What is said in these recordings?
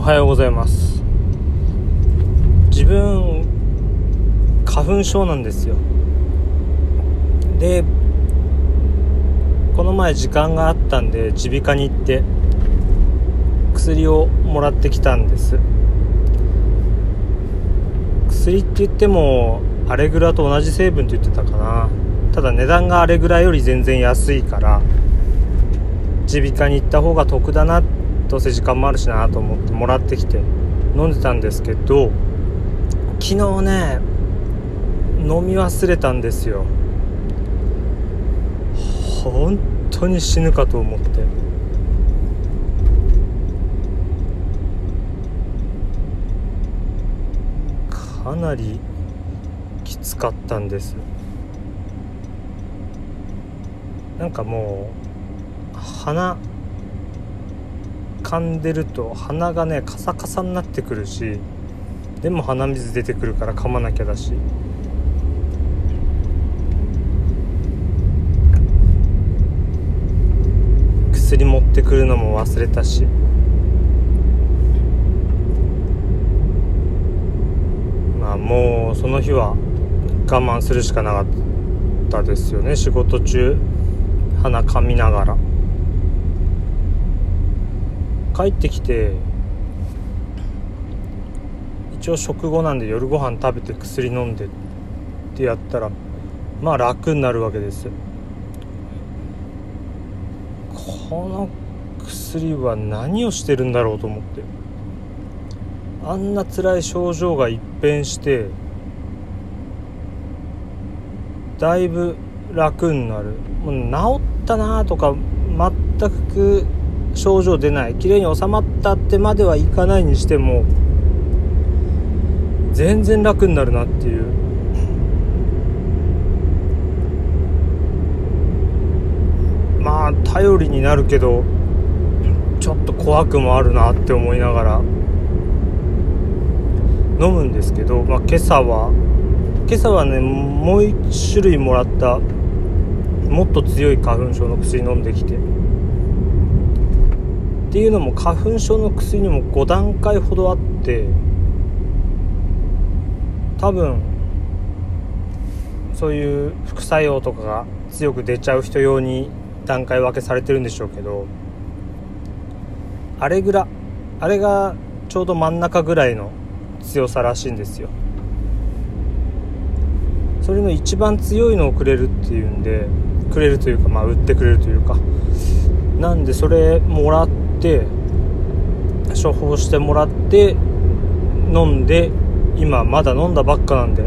おはようございます。自分花粉症なんですよ。でこの前時間があったんで耳鼻科に行って薬をもらってきたんです。薬って言ってもアレグラと同じ成分って言ってたかな。ただ値段がアレグラより全然安いから耳鼻科に行った方が得だなってどうせ時間もあるしなと思ってもらってきて飲んでたんですけど昨日ね飲み忘れたんですよ本当に死ぬかと思ってかなりきつかったんですなんかもう鼻噛んでると鼻がねカサカサになってくるしでも鼻水出てくるから噛まなきゃだし。薬持ってくるのも忘れたし。まあもうその日は我慢するしかなかったですよね。仕事中鼻かみながら。帰ってきて一応食後なんで夜ご飯食べて薬飲んでってやったらまあ楽になるわけです。この薬は何をしてるんだろうと思って。あんな辛い症状が一変してだいぶ楽になる。もう治ったなとか全く症状出ない。綺麗に収まったってまではいかないにしても全然楽になるなっていう。まあ頼りになるけどちょっと怖くもあるなって思いながら飲むんですけど、まあ、今朝は今朝はねもう1種類もらったもっと強い花粉症の薬飲んできてっていうのも花粉症の薬にも5段階ほどあって多分そういう副作用とかが強く出ちゃう人用に段階分けされてるんでしょうけどあれぐらあれがちょうど真ん中ぐらいの強さらしいんですよ。それの一番強いのをくれるっていうんでくれるというかまあ売ってくれるというか。なんでそれもらって処方してもらって飲んで今まだ飲んだばっかなんで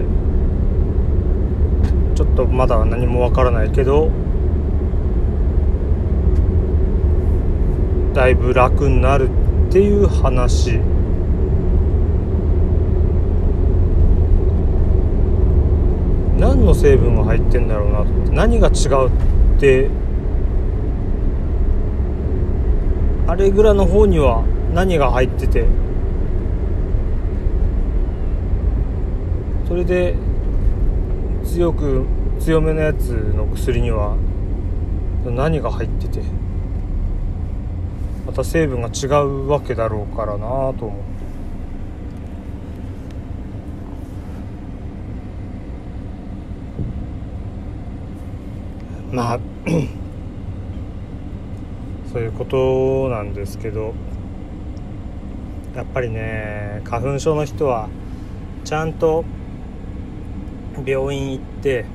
ちょっとまだ何もわからないけどだいぶ楽になるっていう話。何の成分が入ってんだろうな何が違うってアレグラの方には何が入ってて。それで強く強めのやつの薬には何が入ってて。また成分が違うわけだろうからなと思って。まあそういうことなんですけどやっぱりね花粉症の人はちゃんと病院行って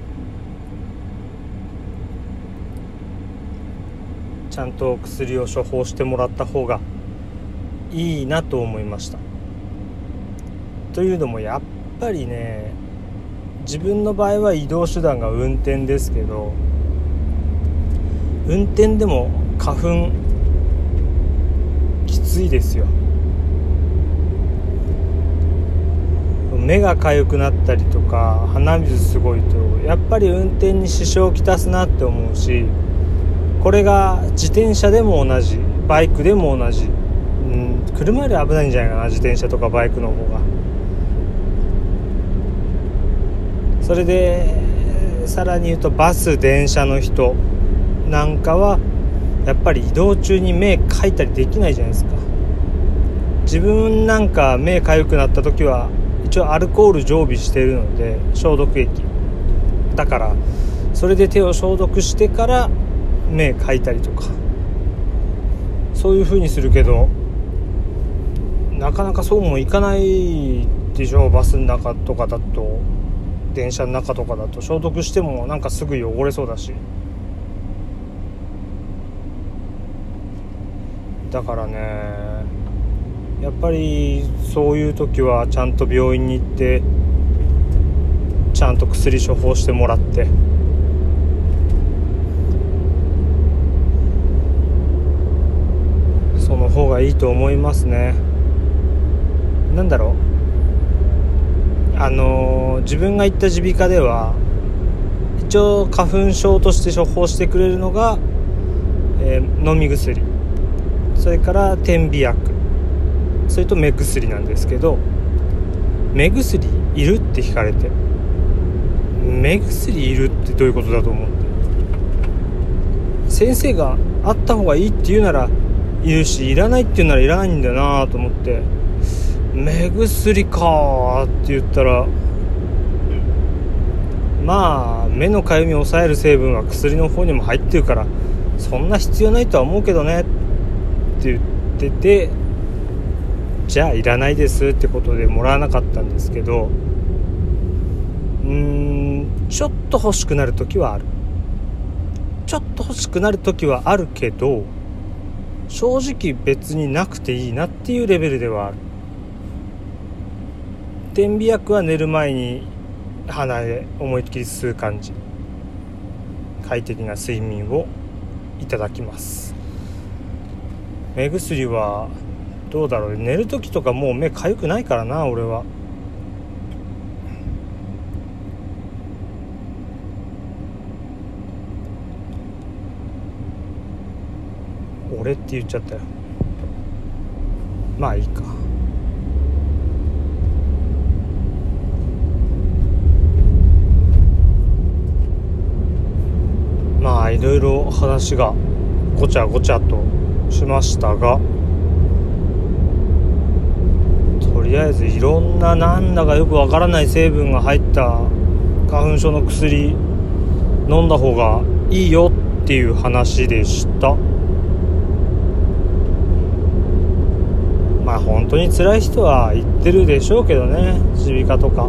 ちゃんと薬を処方してもらった方がいいなと思いました。というのもやっぱりね自分の場合は移動手段が運転ですけど運転でも花粉。きついですよ。目が痒くなったりとか鼻水すごいとやっぱり運転に支障をきたすなって思うしこれが自転車でも同じバイクでも同じ、うん、車より危ないんじゃないかな自転車とかバイクの方が。それでさらに言うとバス電車の人なんかはやっぱり移動中に目かいたりできないじゃないですか。自分なんか目かゆくなった時は一応アルコール常備してるので消毒液。だからそれで手を消毒してから目かいたりとか。そういう風にするけどなかなかそうもいかないでしょバスの中とかだと電車の中とかだと消毒してもなんかすぐ汚れそうだし。だからねやっぱりそういう時はちゃんと病院に行ってちゃんと薬処方してもらって。その方がいいと思いますね。なんだろう。あの、自分が行った耳鼻科では一応花粉症として処方してくれるのが、えー、飲み薬。それから点鼻薬。それと目薬なんですけど目薬いるって聞かれて目薬いるってどういうことだと思って先生があった方がいいって言うならいるしいらないって言うならいらないんだなと思って目薬かって言ったらまあ目のかゆみを抑える成分は薬の方にも入ってるからそんな必要ないとは思うけどね。ってって言っててじゃあいらないですってことでもらわなかったんですけどうーんちょっと欲しくなる時はある。ちょっと欲しくなる時はあるけど正直別になくていいなっていうレベルではある。点鼻薬は寝る前に鼻で思いっきり吸う感じ。快適な睡眠をいただきます。目薬はどうだろう？寝る時とかもう目かゆくないからな俺は。俺って言っちゃったよ。まあいいか。まあいろいろ話がごちゃごちゃとしましたがとりあえずいろんななんだかよくわからない成分が入った花粉症の薬飲んだ方がいいよっていう話でした。まあ本当に辛い人は言ってるでしょうけどね耳鼻科とか。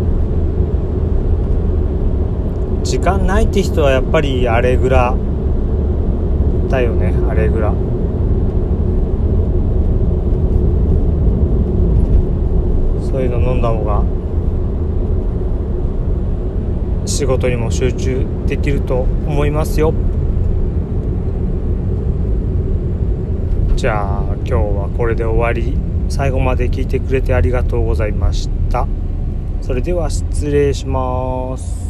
時間ないって人はやっぱりアレグラだよねアレグラそういうの飲んだ方が仕事にも集中できると思いますよ。じゃあ今日はこれで終わり。最後まで聞いてくれてありがとうございました。それでは失礼します。